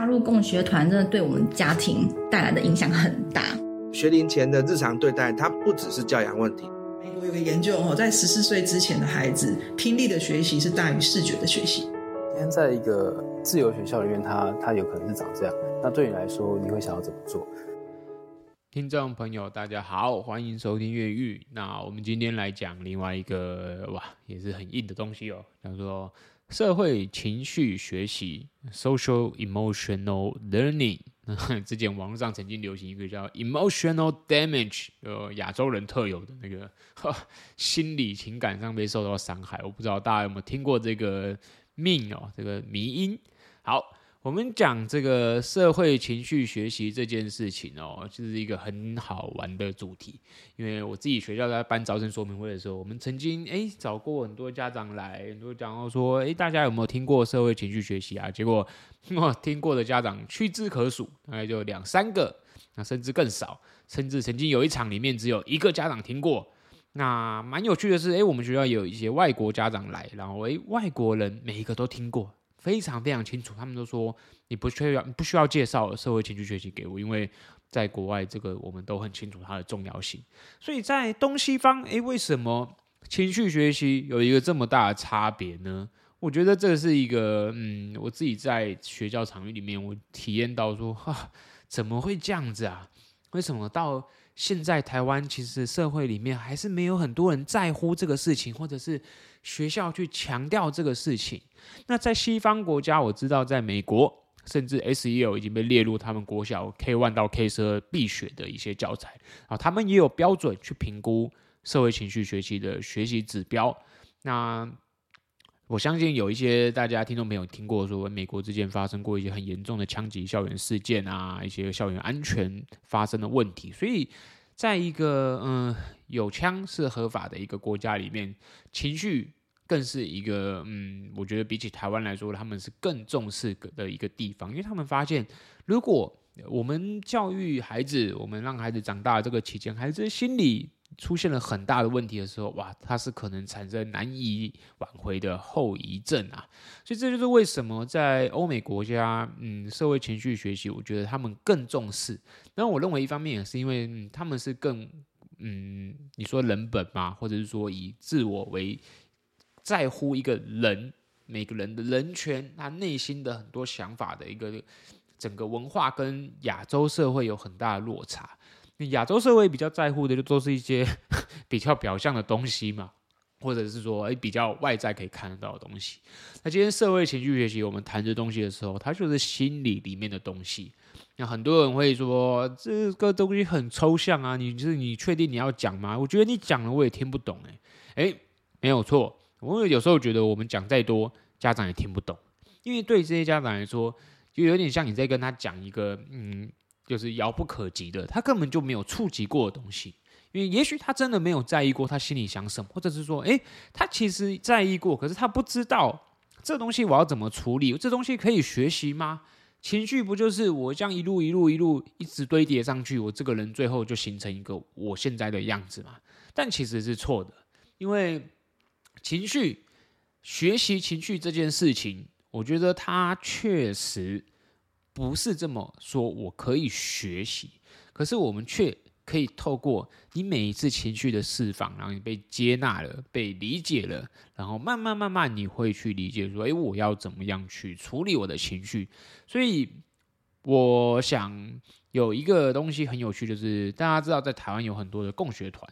加入共学团真的对我们家庭带来的影响很大。学龄前的日常对待，它不只是教养问题。美国有个研究哦，在十四岁之前的孩子，听力的学习是大于视觉的学习。今天在一个自由学校里面，他他有可能是长这样。那对你来说，你会想要怎么做？听众朋友，大家好，欢迎收听越狱。那我们今天来讲另外一个哇，也是很硬的东西哦，叫做社会情绪学习 （Social Emotional Learning）。之前网络上曾经流行一个叫 “emotional damage”，呃，亚洲人特有的那个呵 心理情感上被受到伤害。我不知道大家有没有听过这个命哦，这个迷音。好。我们讲这个社会情绪学习这件事情哦，就是一个很好玩的主题。因为我自己学校在办招生说明会的时候，我们曾经诶找过很多家长来，很多讲到说，诶大家有没有听过社会情绪学习啊？结果哇，听过的家长屈指可数，大概就两三个，那甚至更少，甚至曾经有一场里面只有一个家长听过。那蛮有趣的是，诶我们学校有一些外国家长来，然后诶外国人每一个都听过。非常非常清楚，他们都说你不需要，不需要介绍社会情绪学习给我，因为在国外这个我们都很清楚它的重要性。所以在东西方，诶，为什么情绪学习有一个这么大的差别呢？我觉得这是一个，嗯，我自己在学校场域里面，我体验到说，哈，怎么会这样子啊？为什么到现在台湾其实社会里面还是没有很多人在乎这个事情，或者是学校去强调这个事情？那在西方国家，我知道在美国，甚至 SEL 已经被列入他们国小 K 1到 K 十二必学的一些教材啊，他们也有标准去评估社会情绪学习的学习指标。那我相信有一些大家听众朋友听过说，美国之间发生过一些很严重的枪击校园事件啊，一些校园安全发生的问题，所以在一个嗯有枪是合法的一个国家里面，情绪。更是一个嗯，我觉得比起台湾来说，他们是更重视的一个地方，因为他们发现，如果我们教育孩子，我们让孩子长大这个期间，孩子心理出现了很大的问题的时候，哇，他是可能产生难以挽回的后遗症啊。所以这就是为什么在欧美国家，嗯，社会情绪学习，我觉得他们更重视。那我认为一方面也是因为，他们是更嗯，你说人本嘛，或者是说以自我为。在乎一个人，每个人的人权，他内心的很多想法的一个整个文化跟亚洲社会有很大的落差。亚洲社会比较在乎的就都是一些 比较表象的东西嘛，或者是说诶比较外在可以看得到的东西。那今天社会情绪学习，我们谈这东西的时候，它就是心理里面的东西。那很多人会说这个东西很抽象啊，你就是你确定你要讲吗？我觉得你讲了我也听不懂诶，诶，没有错。我有时候觉得我们讲再多，家长也听不懂，因为对这些家长来说，就有点像你在跟他讲一个，嗯，就是遥不可及的，他根本就没有触及过的东西。因为也许他真的没有在意过他心里想什么，或者是说，诶，他其实在意过，可是他不知道这东西我要怎么处理，这东西可以学习吗？情绪不就是我这样一路一路一路一直堆叠上去，我这个人最后就形成一个我现在的样子嘛？但其实是错的，因为。情绪学习情绪这件事情，我觉得它确实不是这么说。我可以学习，可是我们却可以透过你每一次情绪的释放，然后你被接纳了、被理解了，然后慢慢慢慢你会去理解说：“诶，我要怎么样去处理我的情绪？”所以，我想有一个东西很有趣，就是大家知道，在台湾有很多的共学团，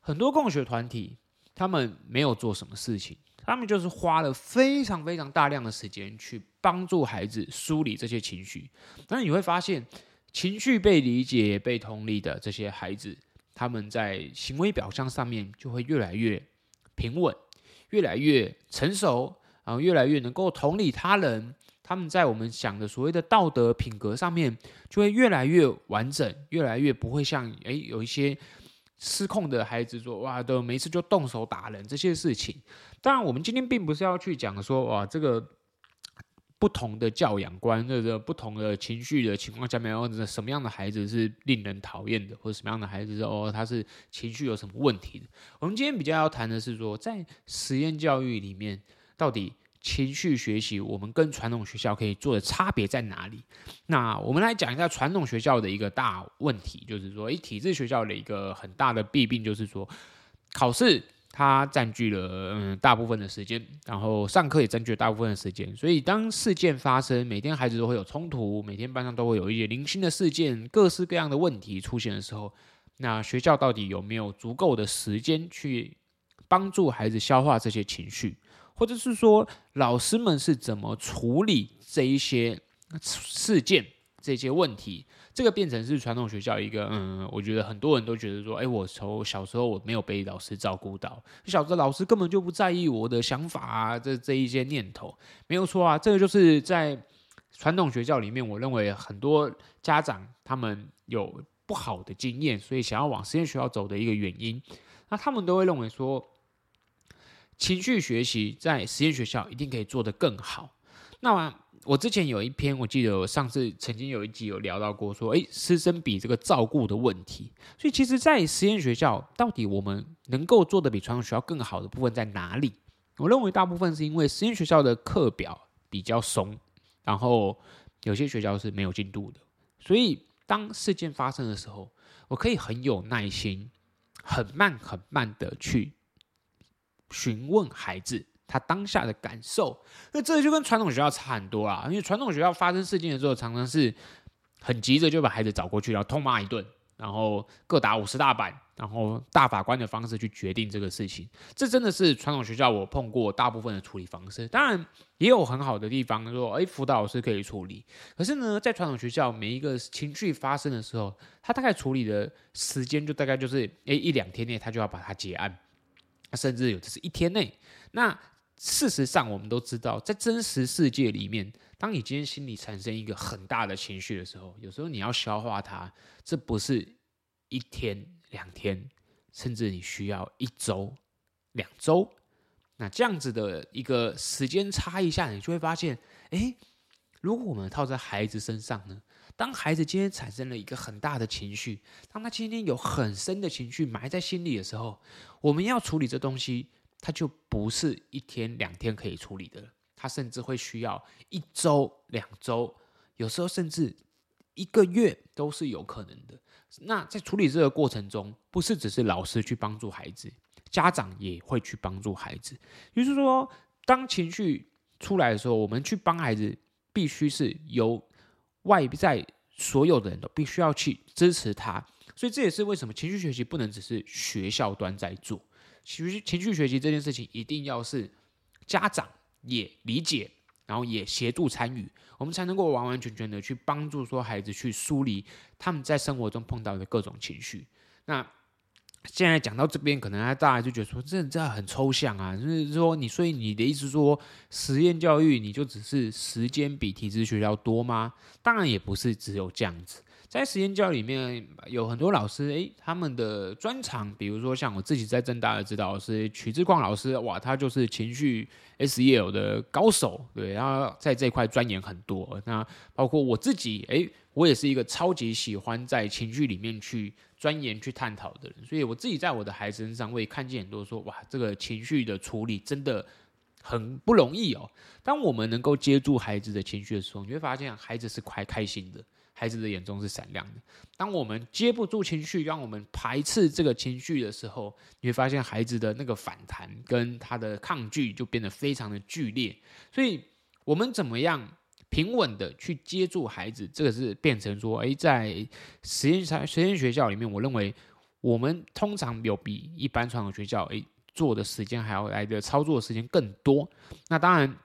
很多共学团体。他们没有做什么事情，他们就是花了非常非常大量的时间去帮助孩子梳理这些情绪。那你会发现，情绪被理解、被同理的这些孩子，他们在行为表象上面就会越来越平稳，越来越成熟，然后越来越能够同理他人。他们在我们讲的所谓的道德品格上面，就会越来越完整，越来越不会像诶有一些。失控的孩子说：“哇，都每次就动手打人这些事情。”当然，我们今天并不是要去讲说哇，这个不同的教养观，这个不同的情绪的情况下面，或者什么样的孩子是令人讨厌的，或者什么样的孩子是哦，他是情绪有什么问题的。我们今天比较要谈的是说，在实验教育里面，到底情绪学习，我们跟传统学校可以做的差别在哪里？那我们来讲一下传统学校的一个大问题，就是说，诶，体制学校的一个很大的弊病就是说，考试它占据了嗯大部分的时间，然后上课也占据了大部分的时间，所以当事件发生，每天孩子都会有冲突，每天班上都会有一些零星的事件，各式各样的问题出现的时候，那学校到底有没有足够的时间去帮助孩子消化这些情绪？或者是说，老师们是怎么处理这一些事件、这些问题？这个变成是传统学校一个，嗯，我觉得很多人都觉得说，哎，我从小时候我没有被老师照顾到，小时候老师根本就不在意我的想法啊，这这一些念头没有错啊。这个就是在传统学校里面，我认为很多家长他们有不好的经验，所以想要往实验学校走的一个原因。那他们都会认为说。情绪学习在实验学校一定可以做得更好。那么我之前有一篇，我记得我上次曾经有一集有聊到过，说，诶，师生比这个照顾的问题。所以其实，在实验学校，到底我们能够做得比传统学校更好的部分在哪里？我认为大部分是因为实验学校的课表比较松，然后有些学校是没有进度的。所以当事件发生的时候，我可以很有耐心，很慢很慢的去。询问孩子他当下的感受，那这就跟传统学校差很多啊。因为传统学校发生事件的时候，常常是很急着就把孩子找过去，然后痛骂一顿，然后各打五十大板，然后大法官的方式去决定这个事情。这真的是传统学校我碰过大部分的处理方式。当然也有很好的地方，说哎，辅导老师可以处理。可是呢，在传统学校，每一个情绪发生的时候，他大概处理的时间就大概就是哎一两天内，他就要把它结案。甚至有的是一天内。那事实上，我们都知道，在真实世界里面，当你今天心里产生一个很大的情绪的时候，有时候你要消化它，这不是一天两天，甚至你需要一周、两周。那这样子的一个时间差异下，你就会发现，诶，如果我们套在孩子身上呢？当孩子今天产生了一个很大的情绪，当他今天有很深的情绪埋在心里的时候，我们要处理这东西，他就不是一天两天可以处理的了，他甚至会需要一周、两周，有时候甚至一个月都是有可能的。那在处理这个过程中，不是只是老师去帮助孩子，家长也会去帮助孩子。也就是说，当情绪出来的时候，我们去帮孩子，必须是由。外在所有的人都必须要去支持他，所以这也是为什么情绪学习不能只是学校端在做，情绪情绪学习这件事情一定要是家长也理解，然后也协助参与，我们才能够完完全全的去帮助说孩子去梳理他们在生活中碰到的各种情绪。那现在讲到这边，可能大家就觉得说，这这很抽象啊，就是说你，所以你的意思说，实验教育你就只是时间比体制学校多吗？当然也不是只有这样子。在实验教育里面，有很多老师，诶，他们的专长，比如说像我自己在政大的指导老师曲志旷老师，哇，他就是情绪 SEL 的高手，对，然后在这块钻研很多。那包括我自己，诶，我也是一个超级喜欢在情绪里面去钻研、去探讨的人，所以我自己在我的孩子身上，我也看见很多说，哇，这个情绪的处理真的很不容易哦。当我们能够接住孩子的情绪的时候，你会发现孩子是快开心的。孩子的眼中是闪亮的。当我们接不住情绪，让我们排斥这个情绪的时候，你会发现孩子的那个反弹跟他的抗拒就变得非常的剧烈。所以，我们怎么样平稳的去接住孩子？这个是变成说，诶，在实验实验学校里面，我认为我们通常有比一般传统学校诶做的时间还要来的操作的时间更多。那当然，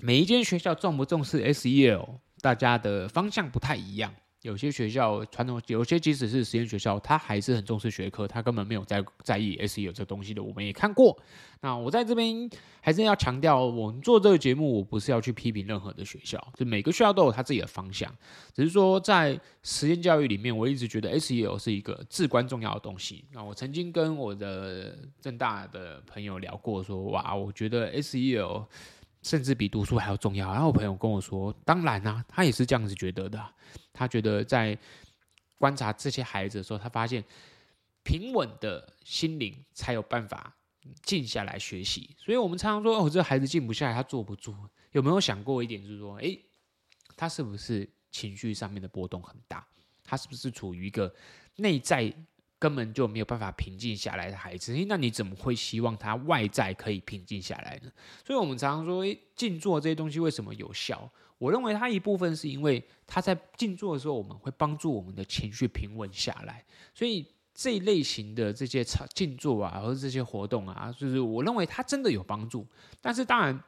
每一间学校重不重视 SEL？大家的方向不太一样，有些学校传统，有些即使是实验学校，他还是很重视学科，他根本没有在在意 SEL 这东西的。我们也看过。那我在这边还是要强调，我们做这个节目，我不是要去批评任何的学校，就每个学校都有他自己的方向。只是说在实验教育里面，我一直觉得 SEL 是一个至关重要的东西。那我曾经跟我的正大的朋友聊过，说哇，我觉得 SEL。甚至比读书还要重要。然后我朋友跟我说：“当然啊，他也是这样子觉得的。他觉得在观察这些孩子的时候，他发现平稳的心灵才有办法静下来学习。所以我们常常说，哦，这孩子静不下来，他坐不住。有没有想过一点，就是说，诶，他是不是情绪上面的波动很大？他是不是处于一个内在根本就没有办法平静下来的孩子？那你怎么会希望他外在可以平静下来呢？所以我们常常说，诶，静坐这些东西为什么有效？我认为它一部分是因为他在静坐的时候，我们会帮助我们的情绪平稳下来。所以这一类型的这些静坐啊，或者这些活动啊，就是我认为它真的有帮助。但是当然。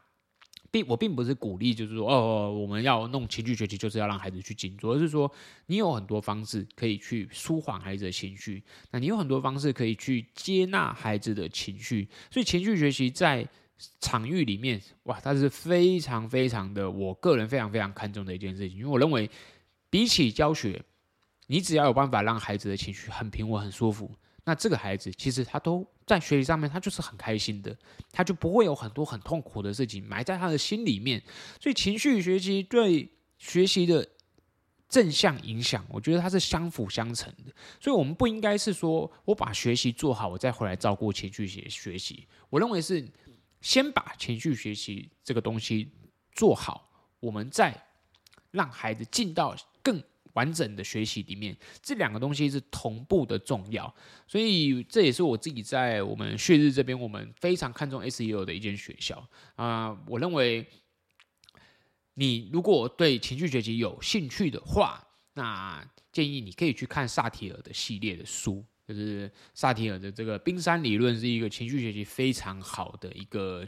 并我并不是鼓励，就是说，哦，我们要弄情绪学习，就是要让孩子去静坐，而是说，你有很多方式可以去舒缓孩子的情绪，那你有很多方式可以去接纳孩子的情绪，所以情绪学习在场域里面，哇，它是非常非常的，我个人非常非常看重的一件事情，因为我认为，比起教学，你只要有办法让孩子的情绪很平稳、很舒服。那这个孩子其实他都在学习上面，他就是很开心的，他就不会有很多很痛苦的事情埋在他的心里面。所以情绪学习对学习的正向影响，我觉得它是相辅相成的。所以我们不应该是说我把学习做好，我再回来照顾情绪学学习。我认为是先把情绪学习这个东西做好，我们再让孩子进到更。完整的学习里面，这两个东西是同步的重要，所以这也是我自己在我们旭日这边，我们非常看重 S E O 的一间学校啊、我认为，你如果对情绪学习有兴趣的话，那建议你可以去看萨提尔的系列的书，就是萨提尔的这个冰山理论是一个情绪学习非常好的一个，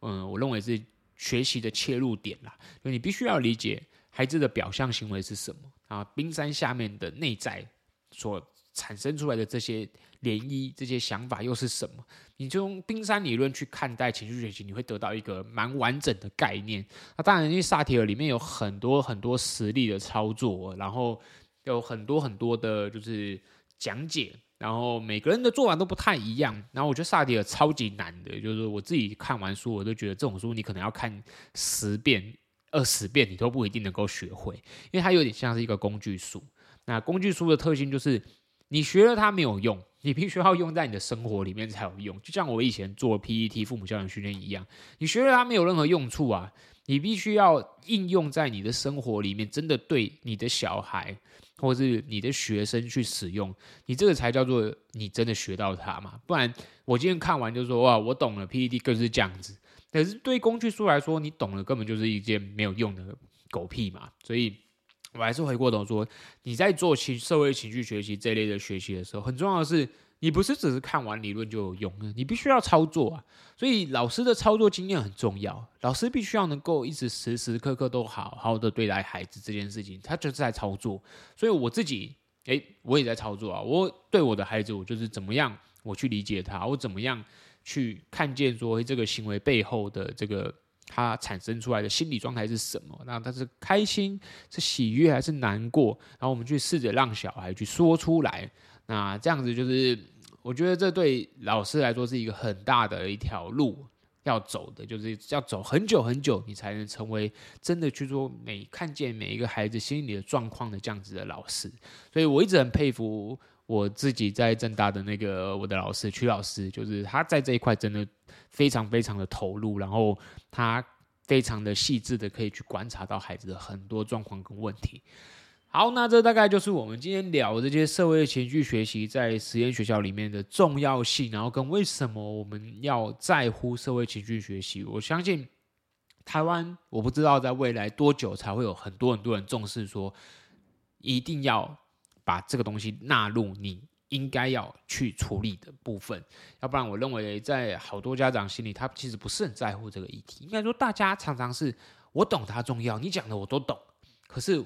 嗯、我认为是学习的切入点啦。就你必须要理解孩子的表象行为是什么。啊，冰山下面的内在所产生出来的这些涟漪、这些想法又是什么？你就用冰山理论去看待情绪学习，你会得到一个蛮完整的概念。那当然，因为萨提尔里面有很多很多实例的操作，然后有很多很多的就是讲解，然后每个人的做法都不太一样。然后我觉得萨提尔超级难的，就是我自己看完书，我都觉得这种书你可能要看十遍。二十遍你都不一定能够学会，因为它有点像是一个工具书。那工具书的特性就是，你学了它没有用，你必须要用在你的生活里面才有用。就像我以前做 PET 父母教养训练一样，你学了它没有任何用处啊，你必须要应用在你的生活里面，真的对你的小孩或是你的学生去使用，你这个才叫做你真的学到它嘛。不然我今天看完就说哇，我懂了，PET 更是这样子。可是对工具书来说，你懂了根本就是一件没有用的狗屁嘛。所以，我还是回过头说，你在做情社会情绪学习这类的学习的时候，很重要的是，你不是只是看完理论就有用，你必须要操作啊。所以，老师的操作经验很重要，老师必须要能够一直时时刻刻都好好的对待孩子这件事情，他就是在操作。所以我自己，诶，我也在操作啊。我对我的孩子，我就是怎么样我去理解他，我怎么样。去看见说这个行为背后的这个他产生出来的心理状态是什么？那他是开心、是喜悦还是难过？然后我们去试着让小孩去说出来。那这样子就是，我觉得这对老师来说是一个很大的一条路要走的，就是要走很久很久，你才能成为真的去做每看见每一个孩子心理的状况的这样子的老师。所以我一直很佩服。我自己在政大的那个我的老师曲老师，就是他在这一块真的非常非常的投入，然后他非常的细致的可以去观察到孩子的很多状况跟问题。好，那这大概就是我们今天聊这些社会情绪学习在实验学校里面的重要性，然后跟为什么我们要在乎社会情绪学习。我相信台湾，我不知道在未来多久才会有很多很多人重视说一定要。把这个东西纳入你应该要去处理的部分，要不然我认为在好多家长心里，他其实不是很在乎这个议题。应该说，大家常常是我懂它重要，你讲的我都懂，可是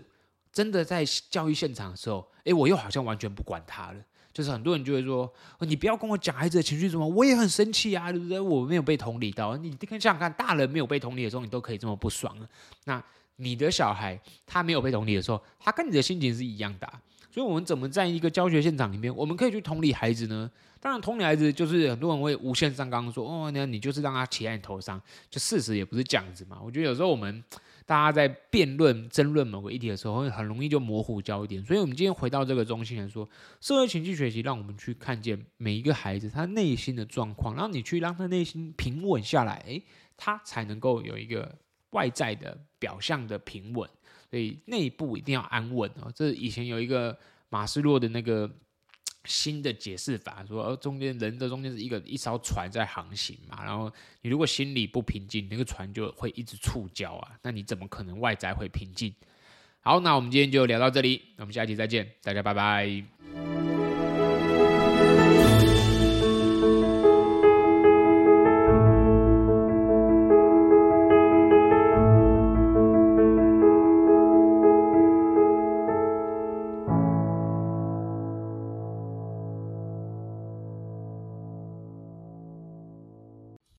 真的在教育现场的时候，诶，我又好像完全不管他了。就是很多人就会说，你不要跟我讲孩子的情绪什么，我也很生气啊，对不对？我没有被同理到。你想想看，大人没有被同理的时候，你都可以这么不爽。那你的小孩他没有被同理的时候，他跟你的心情是一样的。所以，我们怎么在一个教学现场里面，我们可以去同理孩子呢？当然，同理孩子就是很多人会无限上纲说：“哦，那你就是让他骑在你头上。”就事实也不是这样子嘛。我觉得有时候我们大家在辩论、争论某个议题的时候，会很容易就模糊焦点。所以，我们今天回到这个中心来说，社会情绪学习，让我们去看见每一个孩子他内心的状况，然后你去让他内心平稳下来，诶，他才能够有一个外在的表象的平稳。所以，内部一定要安稳哦。这以前有一个马斯洛的那个。新的解释法说，中间人的中间是一个一艘船在航行嘛，然后你如果心里不平静，那个船就会一直触礁啊，那你怎么可能外在会平静？好，那我们今天就聊到这里，我们下期再见，大家拜拜。